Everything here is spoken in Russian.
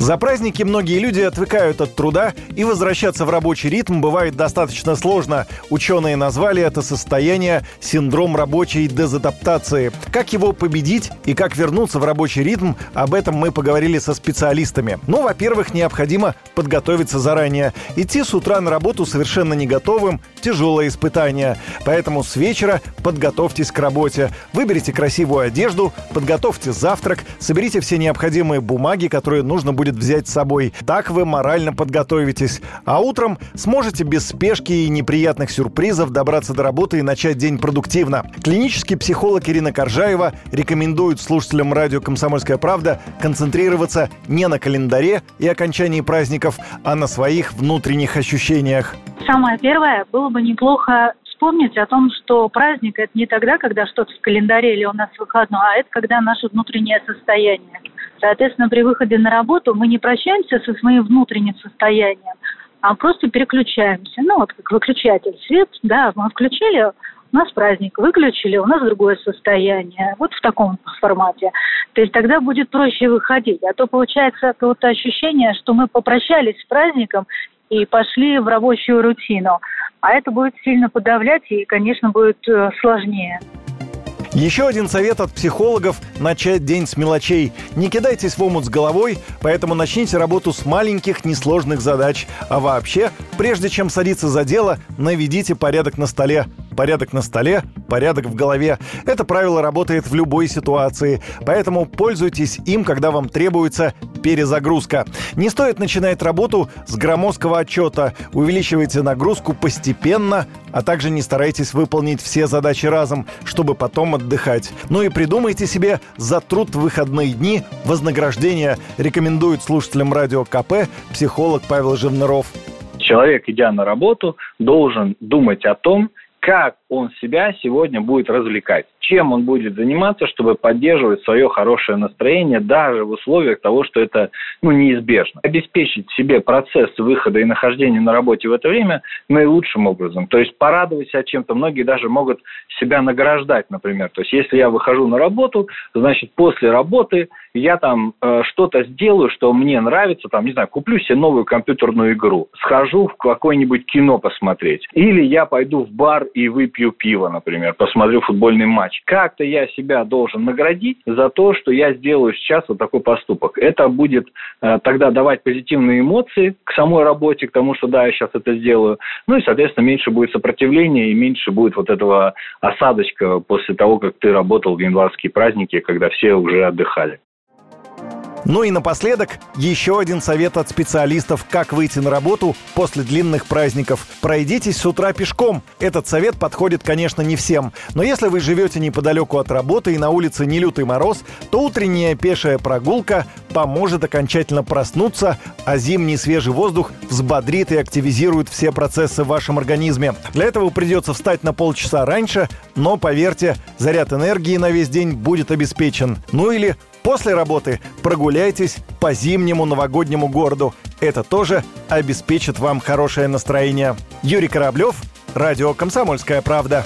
За праздники многие люди отвыкают от труда, и возвращаться в рабочий ритм бывает достаточно сложно. Ученые назвали это состояние синдром рабочей дезадаптации. Как его победить и как вернуться в рабочий ритм, об этом мы поговорили со специалистами. Ну, во-первых, необходимо подготовиться заранее. Идти с утра на работу совершенно не готовым – тяжелое испытание. Поэтому с вечера подготовьтесь к работе. Выберите красивую одежду, подготовьте завтрак, соберите все необходимые бумаги, которые нужно будет взять с собой. Так вы морально подготовитесь. А утром сможете без спешки и неприятных сюрпризов добраться до работы и начать день продуктивно. Клинический психолог Ирина Коржаева рекомендует слушателям радио «Комсомольская правда» концентрироваться не на календаре и окончании праздников, а на своих внутренних ощущениях. Самое первое, было бы неплохо вспомнить о том, что праздник – это не тогда, когда что-то в календаре или у нас выходной, а это когда наше внутреннее состояние. Соответственно, при выходе на работу мы не прощаемся со своим внутренним состоянием, а просто переключаемся. Ну, вот как выключатель свет, да, мы включили, у нас праздник, выключили, у нас другое состояние. Вот в таком формате. То есть тогда будет проще выходить. А то получается какое-то ощущение, что мы попрощались с праздником и пошли в рабочую рутину. А это будет сильно подавлять и, конечно, будет э, сложнее. Еще один совет от психологов – начать день с мелочей. Не кидайтесь в омут с головой, поэтому начните работу с маленьких, несложных задач. А вообще, прежде чем садиться за дело, наведите порядок на столе. Порядок на столе, порядок в голове. Это правило работает в любой ситуации, поэтому пользуйтесь им, когда вам требуется перезагрузка. Не стоит начинать работу с громоздкого отчета. Увеличивайте нагрузку постепенно, а также не старайтесь выполнить все задачи разом, чтобы потом отдыхать. Ну и придумайте себе за труд в выходные дни вознаграждение, рекомендует слушателям радио КП психолог Павел Живныров. Человек, идя на работу, должен думать о том, как он себя сегодня будет развлекать, чем он будет заниматься, чтобы поддерживать свое хорошее настроение даже в условиях того, что это ну, неизбежно. Обеспечить себе процесс выхода и нахождения на работе в это время наилучшим образом. То есть порадовать себя чем-то. Многие даже могут себя награждать, например. То есть если я выхожу на работу, значит после работы я там э, что-то сделаю, что мне нравится, там, не знаю, куплю себе новую компьютерную игру, схожу в какое-нибудь кино посмотреть. Или я пойду в бар и выпью пиво, например, посмотрю футбольный матч. Как-то я себя должен наградить за то, что я сделаю сейчас вот такой поступок. Это будет э, тогда давать позитивные эмоции к самой работе, к тому, что да, я сейчас это сделаю. Ну и, соответственно, меньше будет сопротивления и меньше будет вот этого осадочка после того, как ты работал в январские праздники, когда все уже отдыхали. Ну и напоследок еще один совет от специалистов, как выйти на работу после длинных праздников. Пройдитесь с утра пешком. Этот совет подходит, конечно, не всем. Но если вы живете неподалеку от работы и на улице не лютый мороз, то утренняя пешая прогулка поможет окончательно проснуться, а зимний свежий воздух взбодрит и активизирует все процессы в вашем организме. Для этого придется встать на полчаса раньше, но поверьте, заряд энергии на весь день будет обеспечен. Ну или После работы прогуляйтесь по зимнему новогоднему городу. Это тоже обеспечит вам хорошее настроение. Юрий Кораблев, Радио «Комсомольская правда».